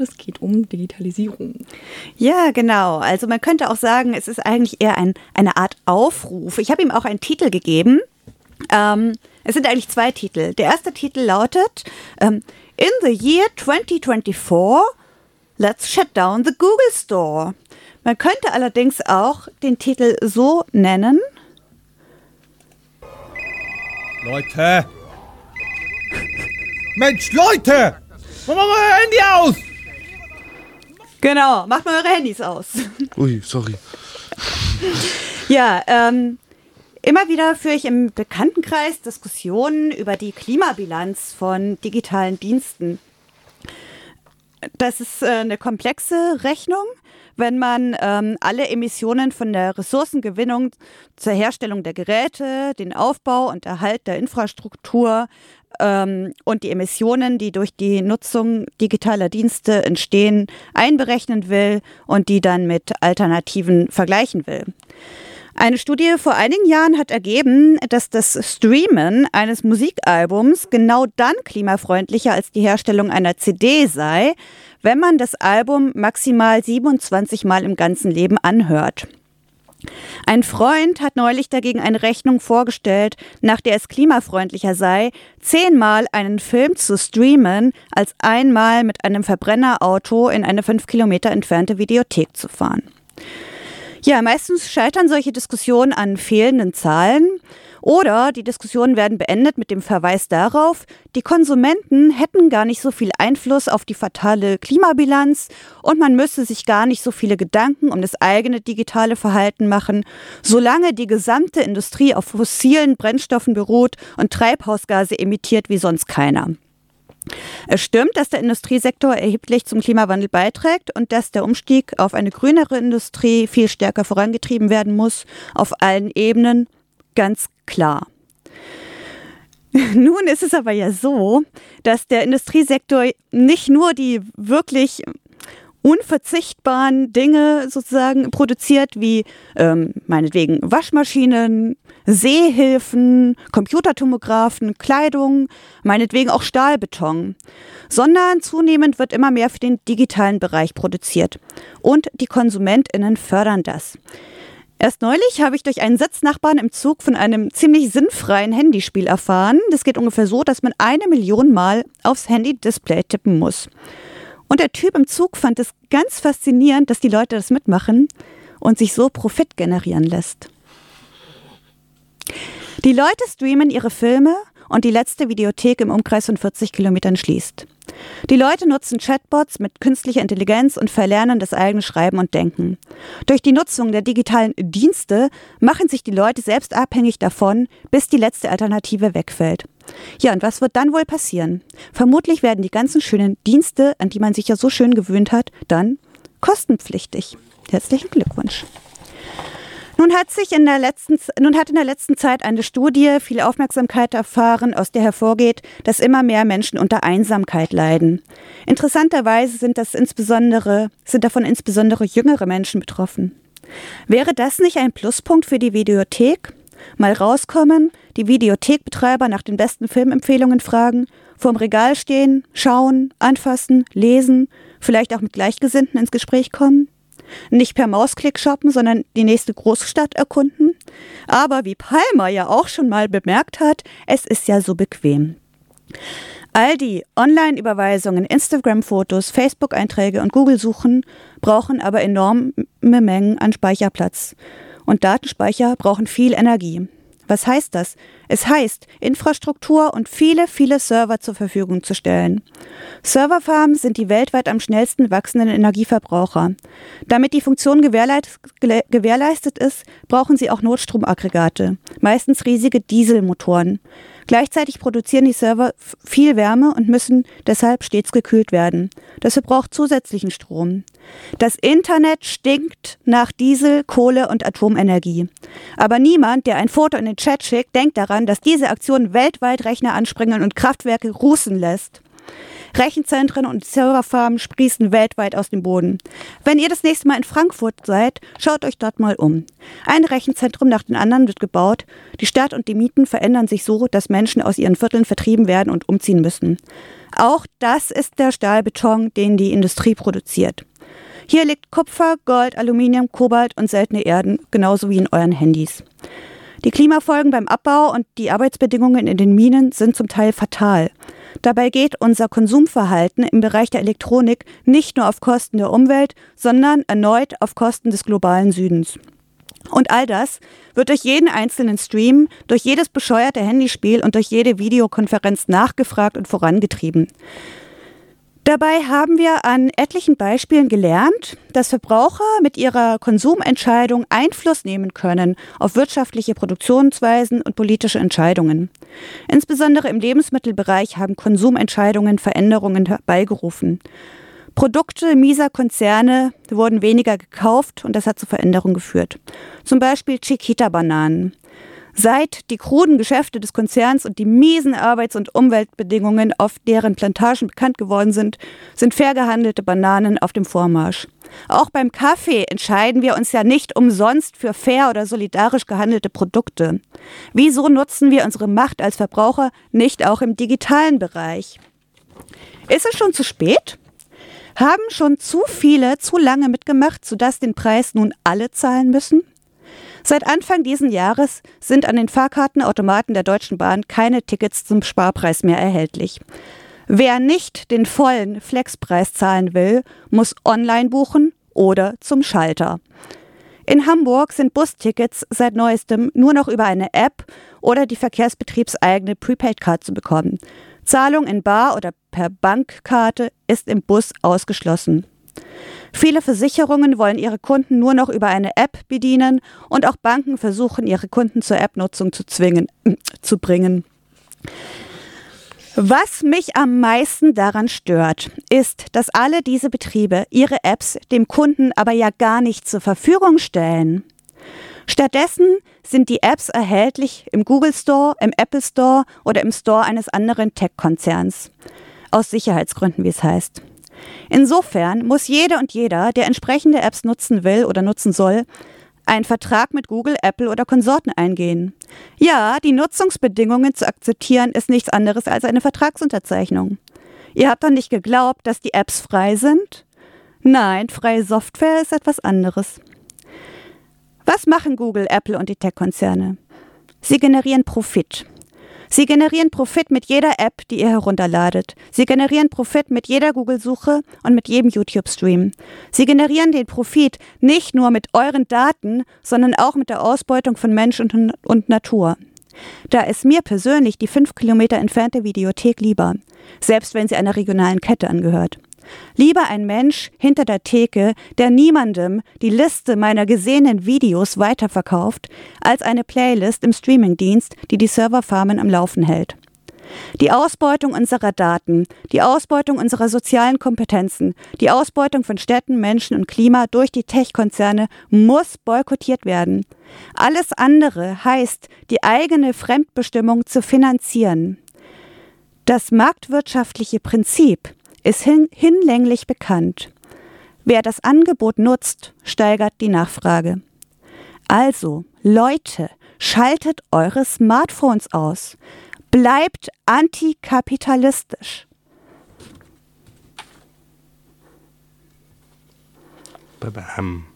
Es geht um Digitalisierung. Ja, genau. Also man könnte auch sagen, es ist eigentlich eher ein, eine Art Aufruf. Ich habe ihm auch einen Titel gegeben. Ähm, es sind eigentlich zwei Titel. Der erste Titel lautet ähm, In the year 2024, let's shut down the Google Store. Man könnte allerdings auch den Titel so nennen. Leute! Mensch, Leute! Mach mal euer Handy aus! Genau, macht mal eure Handys aus. Ui, sorry. Ja, ähm, immer wieder führe ich im Bekanntenkreis Diskussionen über die Klimabilanz von digitalen Diensten. Das ist äh, eine komplexe Rechnung, wenn man ähm, alle Emissionen von der Ressourcengewinnung zur Herstellung der Geräte, den Aufbau und Erhalt der Infrastruktur ähm, und die Emissionen, die durch die Nutzung digitaler Dienste entstehen, einberechnen will und die dann mit Alternativen vergleichen will. Eine Studie vor einigen Jahren hat ergeben, dass das Streamen eines Musikalbums genau dann klimafreundlicher als die Herstellung einer CD sei, wenn man das Album maximal 27 Mal im ganzen Leben anhört. Ein Freund hat neulich dagegen eine Rechnung vorgestellt, nach der es klimafreundlicher sei, zehnmal einen Film zu streamen, als einmal mit einem Verbrennerauto in eine fünf Kilometer entfernte Videothek zu fahren. Ja, meistens scheitern solche Diskussionen an fehlenden Zahlen. Oder die Diskussionen werden beendet mit dem Verweis darauf, die Konsumenten hätten gar nicht so viel Einfluss auf die fatale Klimabilanz und man müsse sich gar nicht so viele Gedanken um das eigene digitale Verhalten machen, solange die gesamte Industrie auf fossilen Brennstoffen beruht und Treibhausgase emittiert wie sonst keiner. Es stimmt, dass der Industriesektor erheblich zum Klimawandel beiträgt und dass der Umstieg auf eine grünere Industrie viel stärker vorangetrieben werden muss, auf allen Ebenen, ganz klar. Nun ist es aber ja so, dass der Industriesektor nicht nur die wirklich unverzichtbaren Dinge sozusagen produziert, wie ähm, meinetwegen Waschmaschinen, Seehilfen, Computertomographen, Kleidung, meinetwegen auch Stahlbeton, sondern zunehmend wird immer mehr für den digitalen Bereich produziert. Und die Konsumentinnen fördern das. Erst neulich habe ich durch einen Sitznachbarn im Zug von einem ziemlich sinnfreien Handyspiel erfahren. Das geht ungefähr so, dass man eine Million Mal aufs Handy-Display tippen muss. Und der Typ im Zug fand es ganz faszinierend, dass die Leute das mitmachen und sich so Profit generieren lässt. Die Leute streamen ihre Filme und die letzte Videothek im Umkreis von 40 Kilometern schließt. Die Leute nutzen Chatbots mit künstlicher Intelligenz und verlernen das eigene Schreiben und Denken. Durch die Nutzung der digitalen Dienste machen sich die Leute selbst abhängig davon, bis die letzte Alternative wegfällt. Ja, und was wird dann wohl passieren? Vermutlich werden die ganzen schönen Dienste, an die man sich ja so schön gewöhnt hat, dann kostenpflichtig. Herzlichen Glückwunsch. Nun hat sich in der letzten, nun hat in der letzten Zeit eine Studie viel Aufmerksamkeit erfahren, aus der hervorgeht, dass immer mehr Menschen unter Einsamkeit leiden. Interessanterweise sind das insbesondere, sind davon insbesondere jüngere Menschen betroffen. Wäre das nicht ein Pluspunkt für die Videothek? Mal rauskommen, die Videothekbetreiber nach den besten Filmempfehlungen fragen, vorm Regal stehen, schauen, anfassen, lesen, vielleicht auch mit Gleichgesinnten ins Gespräch kommen? Nicht per Mausklick shoppen, sondern die nächste Großstadt erkunden. Aber wie Palmer ja auch schon mal bemerkt hat, es ist ja so bequem. All die Online-Überweisungen, Instagram-Fotos, Facebook-Einträge und Google-Suchen brauchen aber enorme Mengen an Speicherplatz. Und Datenspeicher brauchen viel Energie. Was heißt das? Es heißt, Infrastruktur und viele, viele Server zur Verfügung zu stellen. Serverfarmen sind die weltweit am schnellsten wachsenden Energieverbraucher. Damit die Funktion gewährleistet ist, brauchen sie auch Notstromaggregate, meistens riesige Dieselmotoren. Gleichzeitig produzieren die Server viel Wärme und müssen deshalb stets gekühlt werden. Das verbraucht zusätzlichen Strom. Das Internet stinkt nach Diesel, Kohle und Atomenergie. Aber niemand, der ein Foto in den Chat schickt, denkt daran, dass diese Aktion weltweit Rechner anspringen und Kraftwerke rußen lässt. Rechenzentren und Serverfarmen sprießen weltweit aus dem Boden. Wenn ihr das nächste Mal in Frankfurt seid, schaut euch dort mal um. Ein Rechenzentrum nach dem anderen wird gebaut. Die Stadt und die Mieten verändern sich so, dass Menschen aus ihren Vierteln vertrieben werden und umziehen müssen. Auch das ist der Stahlbeton, den die Industrie produziert. Hier liegt Kupfer, Gold, Aluminium, Kobalt und seltene Erden, genauso wie in euren Handys. Die Klimafolgen beim Abbau und die Arbeitsbedingungen in den Minen sind zum Teil fatal. Dabei geht unser Konsumverhalten im Bereich der Elektronik nicht nur auf Kosten der Umwelt, sondern erneut auf Kosten des globalen Südens. Und all das wird durch jeden einzelnen Stream, durch jedes bescheuerte Handyspiel und durch jede Videokonferenz nachgefragt und vorangetrieben. Dabei haben wir an etlichen Beispielen gelernt, dass Verbraucher mit ihrer Konsumentscheidung Einfluss nehmen können auf wirtschaftliche Produktionsweisen und politische Entscheidungen. Insbesondere im Lebensmittelbereich haben Konsumentscheidungen Veränderungen herbeigerufen. Produkte mieser Konzerne wurden weniger gekauft und das hat zu Veränderungen geführt. Zum Beispiel Chiquita-Bananen. Seit die kruden Geschäfte des Konzerns und die miesen Arbeits- und Umweltbedingungen auf deren Plantagen bekannt geworden sind, sind fair gehandelte Bananen auf dem Vormarsch. Auch beim Kaffee entscheiden wir uns ja nicht umsonst für fair oder solidarisch gehandelte Produkte. Wieso nutzen wir unsere Macht als Verbraucher nicht auch im digitalen Bereich? Ist es schon zu spät? Haben schon zu viele zu lange mitgemacht, sodass den Preis nun alle zahlen müssen? Seit Anfang dieses Jahres sind an den Fahrkartenautomaten der Deutschen Bahn keine Tickets zum Sparpreis mehr erhältlich. Wer nicht den vollen Flexpreis zahlen will, muss online buchen oder zum Schalter. In Hamburg sind Bustickets seit neuestem nur noch über eine App oder die verkehrsbetriebseigene Prepaid-Card zu bekommen. Zahlung in Bar oder per Bankkarte ist im Bus ausgeschlossen. Viele Versicherungen wollen ihre Kunden nur noch über eine App bedienen und auch Banken versuchen, ihre Kunden zur App-Nutzung zu zwingen, äh, zu bringen. Was mich am meisten daran stört, ist, dass alle diese Betriebe ihre Apps dem Kunden aber ja gar nicht zur Verfügung stellen. Stattdessen sind die Apps erhältlich im Google Store, im Apple Store oder im Store eines anderen Tech-Konzerns. Aus Sicherheitsgründen, wie es heißt. Insofern muss jede und jeder, der entsprechende Apps nutzen will oder nutzen soll, einen Vertrag mit Google, Apple oder Konsorten eingehen. Ja, die Nutzungsbedingungen zu akzeptieren ist nichts anderes als eine Vertragsunterzeichnung. Ihr habt doch nicht geglaubt, dass die Apps frei sind? Nein, freie Software ist etwas anderes. Was machen Google, Apple und die Tech-Konzerne? Sie generieren Profit. Sie generieren Profit mit jeder App, die ihr herunterladet. Sie generieren Profit mit jeder Google-Suche und mit jedem YouTube-Stream. Sie generieren den Profit nicht nur mit euren Daten, sondern auch mit der Ausbeutung von Mensch und, und Natur. Da ist mir persönlich die fünf Kilometer entfernte Videothek lieber, selbst wenn sie einer regionalen Kette angehört. Lieber ein Mensch hinter der Theke, der niemandem die Liste meiner gesehenen Videos weiterverkauft, als eine Playlist im Streamingdienst, die die Serverfarmen am Laufen hält. Die Ausbeutung unserer Daten, die Ausbeutung unserer sozialen Kompetenzen, die Ausbeutung von Städten, Menschen und Klima durch die Tech-Konzerne muss boykottiert werden. Alles andere heißt, die eigene Fremdbestimmung zu finanzieren. Das marktwirtschaftliche Prinzip ist hin hinlänglich bekannt. Wer das Angebot nutzt, steigert die Nachfrage. Also, Leute, schaltet eure Smartphones aus. Bleibt antikapitalistisch. Bam.